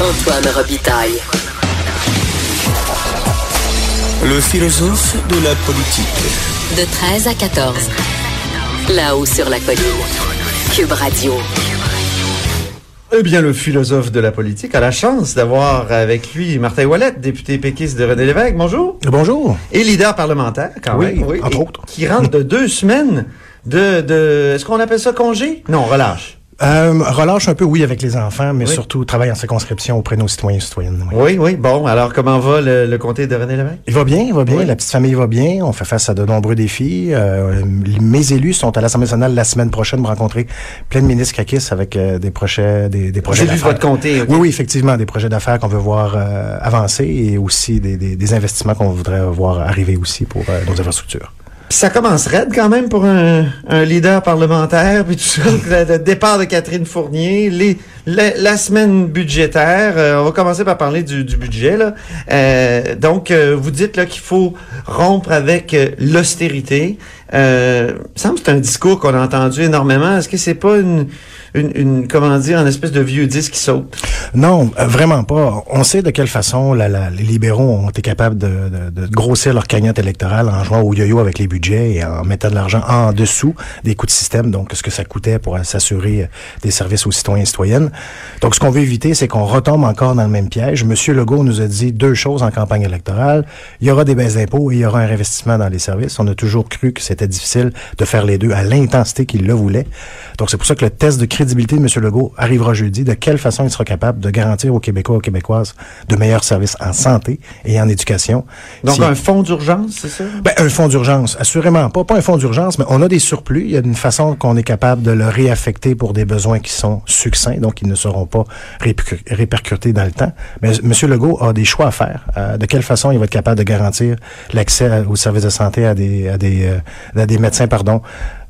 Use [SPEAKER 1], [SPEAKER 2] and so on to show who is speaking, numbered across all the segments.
[SPEAKER 1] Antoine Robitaille.
[SPEAKER 2] Le philosophe de la politique.
[SPEAKER 1] De 13 à 14. Là-haut sur la colline. Cube Radio.
[SPEAKER 3] Eh bien, le philosophe de la politique a la chance d'avoir avec lui Martin Ouellet, député péquiste de René Lévesque. Bonjour.
[SPEAKER 4] Bonjour.
[SPEAKER 3] Et leader parlementaire, quand
[SPEAKER 4] Oui,
[SPEAKER 3] même.
[SPEAKER 4] entre
[SPEAKER 3] Et
[SPEAKER 4] autres.
[SPEAKER 3] Qui rentre de deux semaines de, de est-ce qu'on appelle ça congé? Non, relâche.
[SPEAKER 4] Euh, relâche un peu, oui, avec les enfants, mais
[SPEAKER 3] Oui.
[SPEAKER 4] surtout travaille en circonscription auprès de nos citoyens et citoyennes. oui.
[SPEAKER 3] Oui, oui. Bon, alors comment va le, le comté de René Lévesque?
[SPEAKER 4] Il va bien, il va bien.
[SPEAKER 3] Oui.
[SPEAKER 4] La petite famille va bien. On fait face à de nombreux défis. Euh, mes élus sont à l'Assemblée nationale la semaine prochaine pour rencontrer plein de ministres caquistes avec euh, des projets, des, des projets
[SPEAKER 3] J'ai vu
[SPEAKER 4] d'affaires.
[SPEAKER 3] votre comté.
[SPEAKER 4] Oui, oui, effectivement, des projets d'affaires qu'on veut voir euh, avancer et aussi des, des, des investissements qu'on voudrait voir arriver aussi pour nos infrastructures.
[SPEAKER 3] Ça commence raide quand même pour un, un leader parlementaire, puis tout ça, le, départ de Catherine Fournier, les, la, la semaine budgétaire. euh, on va commencer par parler du, du budget. Là. Euh, donc, euh, vous dites là qu'il faut rompre avec euh, l'austérité. Euh, me semble que c'est un discours qu'on a entendu énormément. Est-ce que c'est pas une, une, une, comment dire, un espèce de vieux disque qui saute?
[SPEAKER 4] Non, euh, vraiment pas. On sait de quelle façon les libéraux ont été capables de, de- grossir leur cagnotte électorale en jouant au yo-yo avec les budgets et en mettant de l'argent en dessous des coûts de système, donc ce que ça coûtait pour s'assurer euh, des services aux citoyens et citoyennes. Donc ce qu'on veut éviter, c'est qu'on retombe encore dans le même piège. Monsieur Legault nous a dit deux choses en campagne électorale. Il y aura des baisses d'impôts et il y aura un investissement dans les services. On a toujours cru que c'était difficile de faire les deux à l'intensité qu'il le voulait. Donc c'est pour ça que le test de crédibilité de M. Legault arrivera jeudi. De quelle façon il sera capable de garantir aux Québécois et aux Québécoises de meilleurs services en santé et en éducation?
[SPEAKER 3] Donc,
[SPEAKER 4] Si-
[SPEAKER 3] un fonds d'urgence, c'est ça?
[SPEAKER 4] ben, un fonds d'urgence, assurément pas. Pas un fonds d'urgence, mais on a des surplus. Il y a une façon qu'on est capable de le réaffecter pour des besoins qui sont succincts, donc ils ne seront pas répercu- répercutés dans le temps. Mais M. Legault a des choix à faire. Euh, de quelle façon il va être capable de garantir l'accès aux services de santé à des, à des, euh, à des médecins, pardon,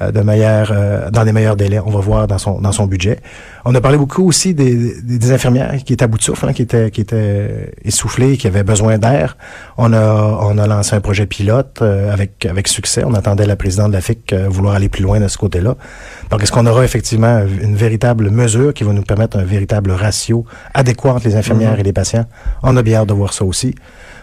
[SPEAKER 4] de meilleurs, euh, dans des meilleurs délais. On va voir dans son dans son budget. On a parlé beaucoup aussi des, des, des infirmières qui étaient à bout de souffle, hein, qui étaient qui étaient essoufflées, qui avaient besoin d'air. On a on a lancé un projet pilote euh, avec avec succès. On attendait la présidente de la FIC euh, vouloir aller plus loin de ce côté-là. Donc est-ce qu'on aura effectivement une véritable mesure qui va nous permettre un véritable ratio adéquat entre les infirmières et les patients? On a bien hâte de voir ça aussi.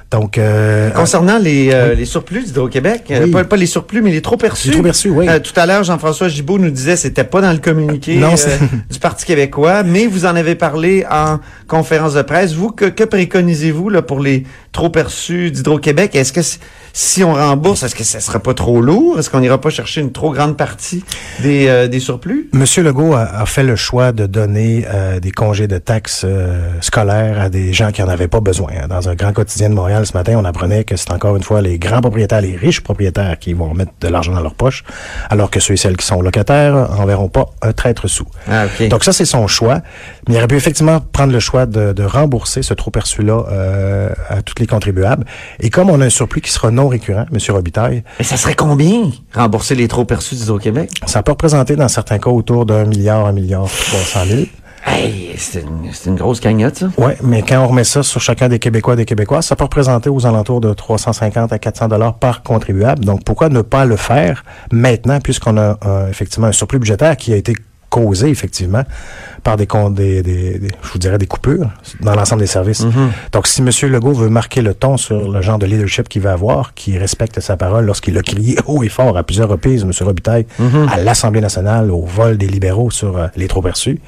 [SPEAKER 4] Donc euh,
[SPEAKER 3] Concernant les, euh, les surplus d'Hydro-Québec, euh,
[SPEAKER 4] Oui.
[SPEAKER 3] pas, pas les surplus, mais les trop perçus.
[SPEAKER 4] Les trop perçus, oui.
[SPEAKER 3] Euh, tout à l'heure, Jean-François Gibault nous disait que c'était pas dans le communiqué
[SPEAKER 4] Non,
[SPEAKER 3] euh, du Parti québécois, mais vous en avez parlé en conférence de presse. Vous, que, que préconisez-vous là, pour les trop perçus d'Hydro-Québec? Est-ce que c- si on rembourse, est-ce que ça serait pas trop lourd? Est-ce qu'on n'ira pas chercher une trop grande partie des, euh, des surplus?
[SPEAKER 4] Monsieur Legault a, a fait le choix de donner euh, des congés de taxes euh, scolaires à des gens qui en avaient pas besoin. hein. Dans un grand quotidien de Montréal ce matin, on apprenait que c'est encore une fois les grands propriétaires, les riches propriétaires qui vont mettre de l'argent dans leur poche, alors que ceux et celles qui sont locataires en verront pas un traître sous.
[SPEAKER 3] Ah, OK.
[SPEAKER 4] Donc ça, c'est son choix. Mais il aurait pu effectivement prendre le choix de, de rembourser ce trop perçu-là euh, à tous les contribuables. Et comme on a un surplus qui sera non récurrent, Monsieur Robitaille,
[SPEAKER 3] Mais ça serait combien, rembourser les trop perçus d'Hydro-Québec?
[SPEAKER 4] ça peut représenter dans certains cas autour d'un milliard, un milliard trois cent mille.
[SPEAKER 3] Hey, c'est une, grosse cagnotte, ça.
[SPEAKER 4] Oui, mais quand on remet ça sur chacun des Québécois et des Québécoises, ça peut représenter aux alentours de 350 à 400 dollars par contribuable. Donc, pourquoi ne pas le faire maintenant, puisqu'on a euh, effectivement un surplus budgétaire qui a été causé effectivement par des, con- des, des, des- je vous dirais des coupures dans l'ensemble des services. Donc si M. Legault veut marquer le ton sur le genre de leadership qu'il va avoir, qui respecte sa parole lorsqu'il a crié haut et fort à plusieurs reprises, M. Robitaille, à l'Assemblée nationale, au vol des libéraux sur euh, les trop perçus.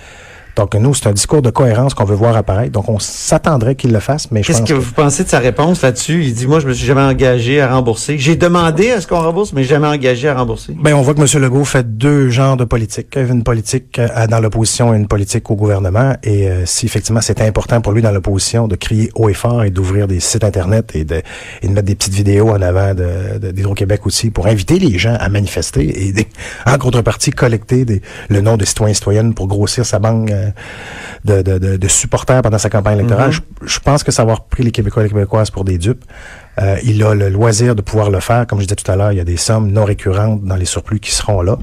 [SPEAKER 4] Donc nous, c'est un discours de cohérence qu'on veut voir apparaître. Donc on s'attendrait qu'il le fasse, mais je
[SPEAKER 3] Qu'est-ce que
[SPEAKER 4] que...
[SPEAKER 3] vous pensez de sa réponse là-dessus? Il dit, moi, je me suis jamais engagé à rembourser. J'ai demandé à ce qu'on rembourse, mais jamais engagé à rembourser.
[SPEAKER 4] Ben, on voit que M. Legault fait deux genres de politique. Une politique euh, dans l'opposition et une politique au gouvernement. Et euh, si effectivement c'est important pour lui dans l'opposition de crier haut et fort et d'ouvrir des sites Internet et de, et de mettre des petites vidéos en avant de, de- d'Hydro-Québec aussi pour inviter les gens à manifester et des- en contrepartie collecter des, le nom de citoyens et citoyennes pour grossir sa banque, euh, de, de, de, de supporters pendant sa campagne électorale. je, je pense que savoir pris les Québécois et les Québécoises pour des dupes, euh, il a le loisir de pouvoir le faire. Comme je disais tout à l'heure, il y a des sommes non récurrentes dans les surplus qui seront là.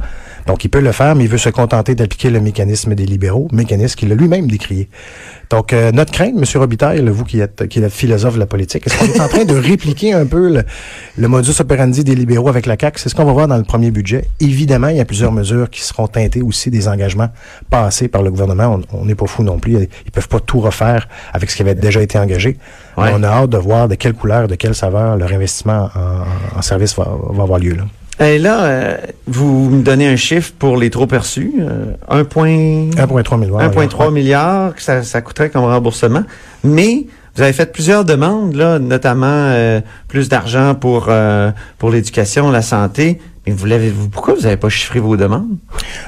[SPEAKER 4] Donc, il peut le faire, mais il veut se contenter d'appliquer le mécanisme des libéraux, mécanisme qu'il a lui-même décrié. Donc, euh, notre crainte, M. Robitaille, vous qui êtes, qui êtes philosophe de la politique, est-ce qu'on est en train de répliquer un peu le, le modus operandi des libéraux avec la CAQ? C'est ce qu'on va voir dans le premier budget. Évidemment, il y a plusieurs mesures qui seront teintées aussi des engagements passés par le gouvernement. On n'est pas fou non plus. Ils peuvent pas tout refaire avec ce qui avait déjà été engagé.
[SPEAKER 3] Ouais.
[SPEAKER 4] On a hâte de voir de quelle couleur, de quelle saveur leur investissement en, en service va, va avoir lieu. Là.
[SPEAKER 3] Et là, euh, vous me donnez un chiffre pour les trop perçus, euh, 1,3
[SPEAKER 4] 1,3 milliard.
[SPEAKER 3] 1,3 milliard que ça, ça coûterait comme remboursement. Mais vous avez fait plusieurs demandes, là, notamment euh, plus d'argent pour euh, pour l'éducation, la santé. Mais vous l'avez, vous, pourquoi vous n'avez pas chiffré vos demandes?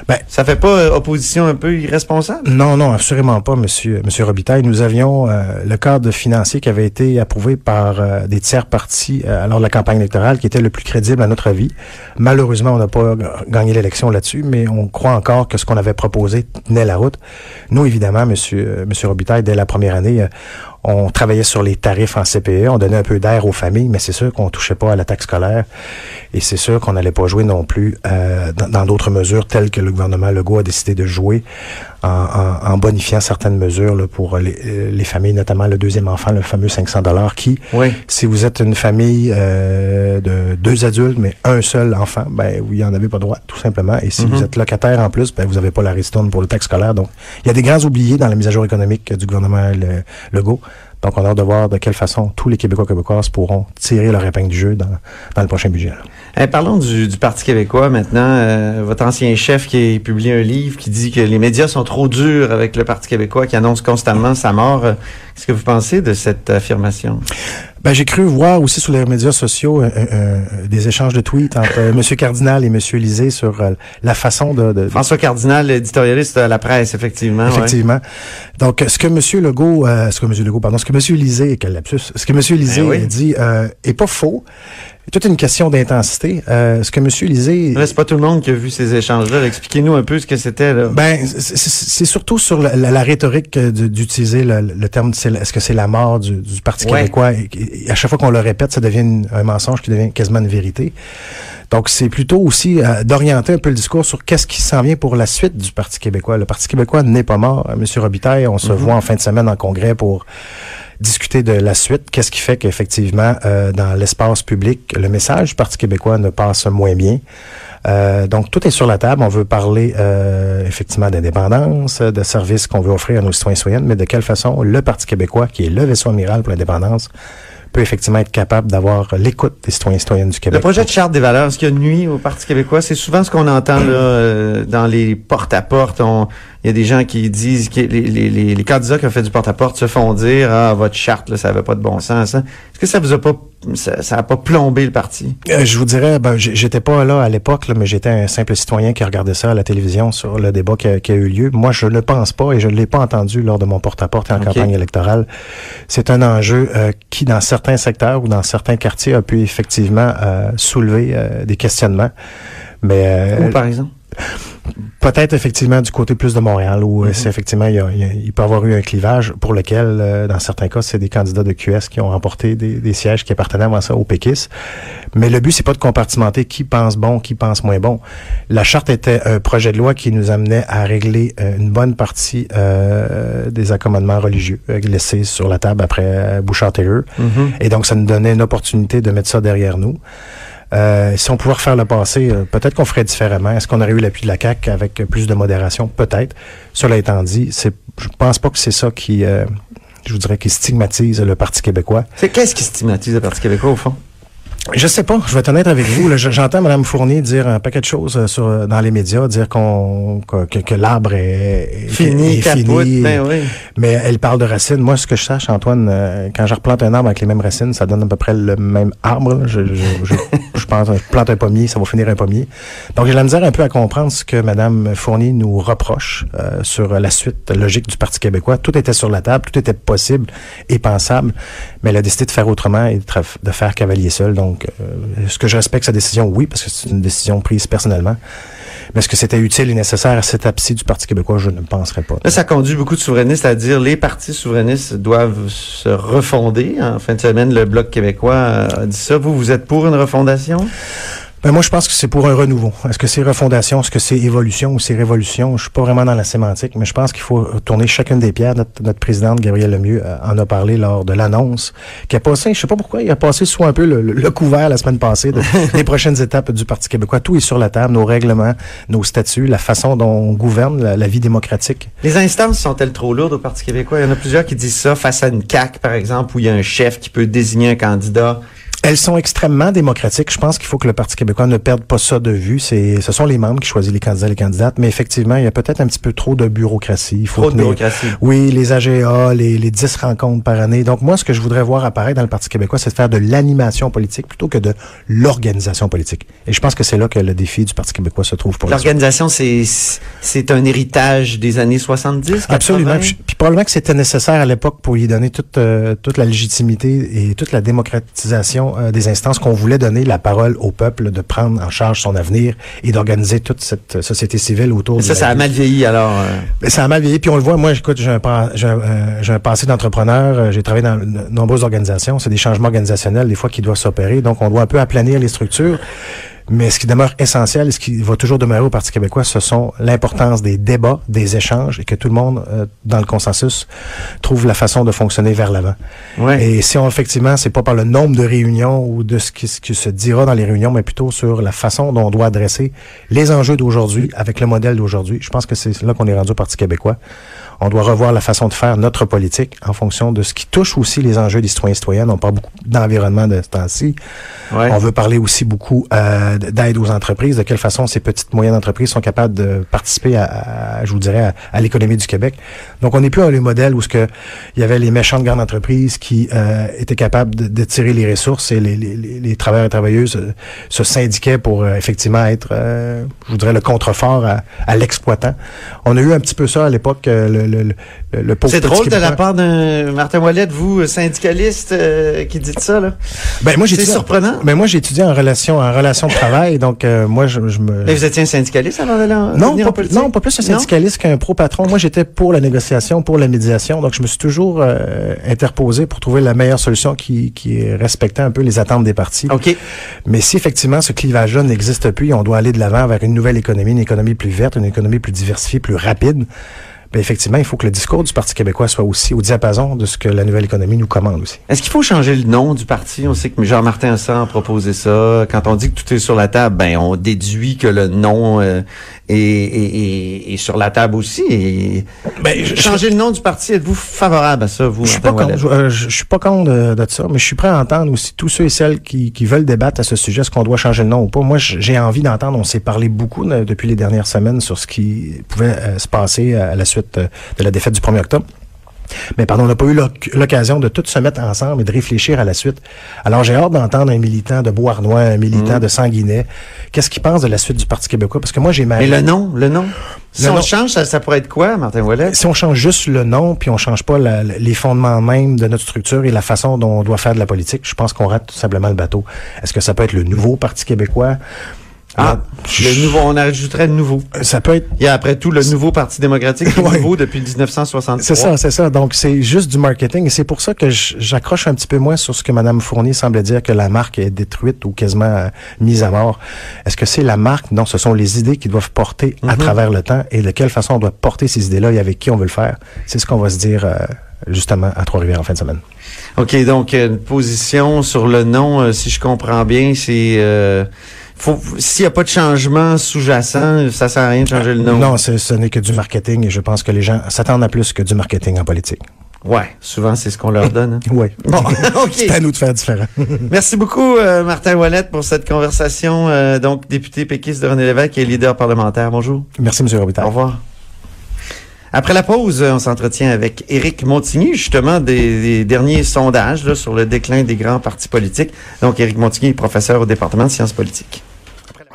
[SPEAKER 4] Ben,
[SPEAKER 3] Ça fait pas euh, opposition un peu irresponsable?
[SPEAKER 4] Non, non, absolument pas, Monsieur, Monsieur Robitaille. Nous avions euh, le cadre financier qui avait été approuvé par euh, des tiers partis euh, lors de la campagne électorale, qui était le plus crédible à notre avis. Malheureusement, on n'a pas gagné l'élection là-dessus, mais on croit encore que ce qu'on avait proposé tenait la route. Nous, évidemment, Monsieur, euh, Monsieur Robitaille, dès la première année, euh, on travaillait sur les tarifs en CPE, on donnait un peu d'air aux familles, mais c'est sûr qu'on touchait pas à la taxe scolaire. Et c'est sûr qu'on n'allait pas jouer non plus euh, dans d'autres mesures telles que le gouvernement Legault a décidé de jouer en, en- en bonifiant certaines mesures là, pour les, euh, les familles, notamment le deuxième enfant, le fameux 500 dollars qui,
[SPEAKER 3] Oui.
[SPEAKER 4] si vous êtes une famille euh, de deux adultes mais un seul enfant, ben vous y en avez pas droit tout simplement. Et si
[SPEAKER 3] Mhm.
[SPEAKER 4] vous êtes locataire en plus, ben vous n'avez pas la ristourne pour le taxe scolaire. Donc il y a des grands oubliés dans la mise à jour économique du gouvernement le- Legault. Donc on a hâte de voir de quelle façon tous les Québécois Québécoises pourront tirer leur épingle du jeu dans, le prochain budget.
[SPEAKER 3] Eh, parlons du, du Parti québécois maintenant. Euh, votre ancien chef qui a publié un livre qui dit que les médias sont trop durs avec le Parti québécois, qui annonce constamment sa mort. Euh, Qu'est-ce que vous pensez de cette affirmation?
[SPEAKER 4] Ben, j'ai cru voir aussi sur les médias sociaux euh, euh, euh, des échanges de tweets entre euh, M. Cardinal et M. Lisée sur la façon de, de,
[SPEAKER 3] François Cardinal, éditorialiste à la presse, effectivement. ouais.
[SPEAKER 4] Effectivement. Donc, ce que M. Legault, ce que M. Legault, pardon, ce que M. Lisée, quel lapsus, ce que M. Lisée
[SPEAKER 3] Ben oui.
[SPEAKER 4] dit est pas faux. C'est toute une question d'intensité. Euh, ce que M. Lisée...
[SPEAKER 3] Là, c'est pas tout le monde qui a vu ces échanges-là. Expliquez-nous un peu ce que c'était. là.
[SPEAKER 4] Ben, c'est- surtout sur la, la- la rhétorique euh, d'utiliser le, le terme, est-ce que c'est la mort du, du Parti
[SPEAKER 3] Ouais.
[SPEAKER 4] québécois? À chaque fois qu'on le répète, ça devient une- un mensonge qui devient quasiment une vérité. Donc, c'est plutôt aussi euh, d'orienter un peu le discours sur qu'est-ce qui s'en vient pour la suite du Parti québécois. Le Parti québécois n'est pas mort. Euh, Monsieur Robitaille, on se voit en fin de semaine en congrès pour discuter de la suite. Qu'est-ce qui fait qu'effectivement, euh, dans l'espace public, le message du Parti québécois ne passe moins bien? Euh, donc, tout est sur la table. On veut parler euh, effectivement d'indépendance, de services qu'on veut offrir à nos citoyens et mais de quelle façon le Parti québécois, qui est le vaisseau amiral pour l'indépendance, peut effectivement être capable d'avoir l'écoute des citoyens et citoyennes du Québec.
[SPEAKER 3] Le projet de charte des valeurs, est-ce qu'il y a nuit au Parti québécois? C'est souvent ce qu'on entend là, euh, dans les porte-à-porte. Il y a des gens qui disent que les candidats qui ont fait du porte-à-porte se font dire Ah, votre charte, là, ça n'avait pas de bon sens. hein. Est-ce que ça vous a pas ça, ça a pas plombé le parti?
[SPEAKER 4] Euh, je vous dirais, ben, j'étais pas là à l'époque, mais j'étais un simple citoyen qui regardait ça à la télévision sur le débat qui a, qui a eu lieu. Moi, je ne pense pas et je ne l'ai pas entendu lors de mon porte-à-porte en campagne électorale. C'est un enjeu euh, qui, dans certains secteurs ou dans certains quartiers, a pu effectivement euh, soulever des questionnements. Mais
[SPEAKER 3] Où, par exemple?
[SPEAKER 4] Peut-être effectivement du côté plus de Montréal où euh,
[SPEAKER 3] Mhm.
[SPEAKER 4] c'est effectivement il, y a- peut y avoir eu un clivage pour lequel euh, dans certains cas c'est des candidats de QS qui ont remporté des, des sièges qui appartenaient avant ça au péquistes. Mais le but c'est pas de compartimenter qui pense bon, qui pense moins bon. La charte était un projet de loi qui nous amenait à régler euh, une bonne partie euh, des accommodements religieux laissés sur la table après Bouchard-Taylor.
[SPEAKER 3] Mhm.
[SPEAKER 4] Et donc, ça nous donnait une opportunité de mettre ça derrière nous. Euh, si on pouvait refaire le passé, euh, peut-être qu'on ferait différemment. Est-ce qu'on aurait eu l'appui de la CAQ avec plus de modération? Peut-être. Cela étant dit, c'est, je pense pas que c'est ça qui, euh, je vous dirais, qui stigmatise le Parti québécois.
[SPEAKER 3] C'est qu'est-ce qui stigmatise le Parti québécois, au fond?
[SPEAKER 4] Je sais pas, je vais être honnête avec vous. J'entends Mme Fournier dire un paquet de choses euh, sur, euh, dans les médias, dire qu'on que, que- l'arbre est, est-
[SPEAKER 3] Fini,
[SPEAKER 4] est
[SPEAKER 3] capote,
[SPEAKER 4] fini.
[SPEAKER 3] ben oui.
[SPEAKER 4] Mais elle parle de racines. Moi, ce que je sache, Antoine, euh, quand je replante un arbre avec les mêmes racines, ça donne à peu près le même arbre. Je, je, je, je pense, je plante un pommier, ça va finir un pommier. Donc, j'ai la misère un peu à comprendre ce que Mme Fournier nous reproche euh, sur la suite logique du Parti québécois. Tout était sur la table, tout était possible et pensable, mais elle a décidé de faire autrement et de, de faire cavalier seul. Donc, Donc, euh, est-ce que je respecte sa décision? Oui, parce que c'est une décision prise personnellement. Mais est-ce que c'était utile et nécessaire à cette étape-ci du Parti québécois? Je ne penserais pas.
[SPEAKER 3] Là, ça conduit beaucoup de souverainistes à dire les partis souverainistes doivent se refonder. En fin de semaine, le Bloc québécois a dit ça. Vous, vous êtes pour une refondation?
[SPEAKER 4] Ben moi, je pense que c'est pour un renouveau. Est-ce que c'est refondation, est-ce que c'est évolution ou c'est révolution? Je suis pas vraiment dans la sémantique, mais je pense qu'il faut tourner chacune des pierres. Notre, notre présidente, Gabrielle Lemieux, euh, en a parlé lors de l'annonce, qui a passé, je sais pas pourquoi, il a passé sous un peu le, le couvert la semaine passée de, des prochaines étapes du Parti québécois. Tout est sur la table, nos règlements, nos statuts, la façon dont on gouverne la, la vie démocratique.
[SPEAKER 3] Les instances sont-elles trop lourdes au Parti québécois? Il y en a plusieurs qui disent ça face à une CAQ, par exemple, où il y a un chef qui peut désigner un candidat
[SPEAKER 4] elles sont extrêmement démocratiques. Je pense qu'il faut que le Parti québécois ne perde pas ça de vue. C'est, ce sont les membres qui choisissent les candidats et les candidates, mais effectivement, il y a peut-être un petit peu trop de bureaucratie. Il faut
[SPEAKER 3] Trop de bureaucratie.
[SPEAKER 4] Oui, les AGA, les, les 10 rencontres par année. Donc moi, ce que je voudrais voir apparaître dans le Parti québécois, c'est de faire de l'animation politique plutôt que de l'organisation politique. Et je pense que c'est là que le défi du Parti québécois se trouve pour.
[SPEAKER 3] L'organisation, c'est c'est un héritage des années 70, 80?
[SPEAKER 4] Absolument. Puis, puis probablement que c'était nécessaire à l'époque pour y donner toute, euh, toute la légitimité et toute la démocratisation euh, des instances qu'on voulait donner la parole au peuple de prendre en charge son avenir et d'organiser toute cette euh, société civile autour de
[SPEAKER 3] ça, ça a mal vieilli, alors. euh,
[SPEAKER 4] ça a mal vieilli, puis on le voit. Moi, écoute, j'ai un, j'ai un, euh, passé d'entrepreneur. J'ai travaillé dans de nombreuses organisations. C'est des changements organisationnels, des fois, qui doivent s'opérer. Donc, on doit un peu aplanir les structures. Mais ce qui demeure essentiel et ce qui va toujours demeurer au Parti québécois, ce sont l'importance des débats, des échanges et que tout le monde, euh, dans le consensus, trouve la façon de fonctionner vers l'avant.
[SPEAKER 3] ouais.
[SPEAKER 4] Et si on, effectivement, c'est pas par le nombre de réunions ou de ce qui, ce qui se dira dans les réunions, mais plutôt sur la façon dont on doit adresser les enjeux d'aujourd'hui avec le modèle d'aujourd'hui. Je pense que c'est là qu'on est rendu au Parti québécois. On doit revoir la façon de faire notre politique en fonction de ce qui touche aussi les enjeux des citoyens et citoyennes. On parle beaucoup d'environnement de ce temps-ci.
[SPEAKER 3] Ouais.
[SPEAKER 4] On veut parler aussi beaucoup euh, d'aide aux entreprises, de quelle façon ces petites moyennes entreprises sont capables de participer à, à- je vous dirais, à, à l'économie du Québec. Donc, on n'est plus dans les modèles où ce que il y avait les méchantes grandes entreprises qui euh, étaient capables de, de tirer les ressources et les, les, les- travailleurs et travailleuses euh, se syndiquaient pour euh, effectivement être, euh, je voudrais, le contrefort à, à l'exploitant. On a eu un petit peu ça à l'époque, euh, le, le, le, le pauvre
[SPEAKER 3] C'est drôle de la part d'un Martin Wallet, vous, syndicaliste, euh, qui dit ça, là.
[SPEAKER 4] Ben, moi, j'ai
[SPEAKER 3] C'est surprenant.
[SPEAKER 4] Ben, moi, j'ai étudié en relation, en relation de travail, donc euh, moi, je, je me...
[SPEAKER 3] Mais vous étiez un syndicaliste avant d'aller en
[SPEAKER 4] Non, pas,
[SPEAKER 3] en
[SPEAKER 4] non, pas plus un syndicaliste qu'un pro-patron. Moi, j'étais pour la négociation, pour la médiation. Donc, je me suis toujours euh, interposé pour trouver la meilleure solution qui, qui respectait un peu les attentes des partis.
[SPEAKER 3] OK.
[SPEAKER 4] Mais si effectivement ce clivage-là n'existe plus, on doit aller de l'avant vers une nouvelle économie, une économie plus verte, une économie plus diversifiée, plus rapide. Ben effectivement, il faut que le discours du Parti québécois soit aussi au diapason de ce que la nouvelle économie nous commande aussi.
[SPEAKER 3] Est-ce qu'il faut changer le nom du parti? On sait que Jean-Martin Hassan a proposé ça. Quand on dit que tout est sur la table, ben on déduit que le nom euh, est- est- est sur la table aussi. Et
[SPEAKER 4] Ben, je-
[SPEAKER 3] changer le nom du parti, êtes-vous favorable à ça, vous,
[SPEAKER 4] Je suis pas contre, je, euh, je- je suis pas contre de, de ça, mais je suis prêt à entendre aussi tous ceux et celles qui, qui veulent débattre à ce sujet, est-ce qu'on doit changer le nom ou pas. Moi, j'ai envie d'entendre, on s'est parlé beaucoup euh, depuis les dernières semaines sur ce qui pouvait euh, se passer à la suite euh, de la défaite du 1er octobre. Mais pardon, on n'a pas eu l'oc- l'occasion de tous se mettre ensemble et de réfléchir à la suite. Alors j'ai hâte d'entendre un militant de Beauharnois, un militant
[SPEAKER 3] Mm.
[SPEAKER 4] de Sanguinet. Qu'est-ce qu'il pense de la suite du Parti québécois? Parce que moi, j'ai ma...
[SPEAKER 3] Mais le nom, le nom? Si
[SPEAKER 4] Le
[SPEAKER 3] on
[SPEAKER 4] nom-
[SPEAKER 3] change, ça, ça pourrait être quoi, Martin Ouellet?
[SPEAKER 4] si on change juste le nom, puis on change pas la- les fondements même de notre structure et la façon dont on doit faire de la politique, je pense qu'on rate tout simplement le bateau. Est-ce que ça peut être le nouveau Parti québécois?
[SPEAKER 3] Ah,
[SPEAKER 4] Je-
[SPEAKER 3] le nouveau, on ajouterait le nouveau.
[SPEAKER 4] Ça peut être...
[SPEAKER 3] Il y a après tout le nouveau Parti démocratique, qui est
[SPEAKER 4] Ouais.
[SPEAKER 3] nouveau depuis 1963.
[SPEAKER 4] C'est ça, c'est ça. Donc, c'est juste du marketing. Et c'est pour ça que j'accroche un petit peu moins sur ce que Mme Fournier semble dire que la marque est détruite ou quasiment euh, mise à mort. Est-ce que c'est la marque? Non, ce sont les idées qui doivent porter à travers le temps et de quelle façon on doit porter ces idées-là et avec qui on veut le faire? C'est ce qu'on va se dire euh, justement à Trois-Rivières en fin de semaine.
[SPEAKER 3] OK, donc euh, une position sur le nom, euh, si je comprends bien, c'est euh, s'il n'y a pas de changement sous-jacent, ça sert à rien de changer le nom.
[SPEAKER 4] Non, ce n'est que du marketing et je pense que les gens s'attendent à plus que du marketing en politique.
[SPEAKER 3] Ouais, souvent c'est ce qu'on leur donne. hein.
[SPEAKER 4] Oui.
[SPEAKER 3] Bon, OK.
[SPEAKER 4] C'est à nous de faire différent.
[SPEAKER 3] Merci beaucoup, euh, Martin Wallet, pour cette conversation. euh, donc, député péquiste de René Lévesque et leader parlementaire. Bonjour.
[SPEAKER 4] Merci, M. Robitaille.
[SPEAKER 3] Au revoir. Après la pause, on s'entretient avec Éric Montigny, justement, des, des derniers sondages là, sur le déclin des grands partis politiques. Donc, Éric Montigny est professeur au département de sciences politiques.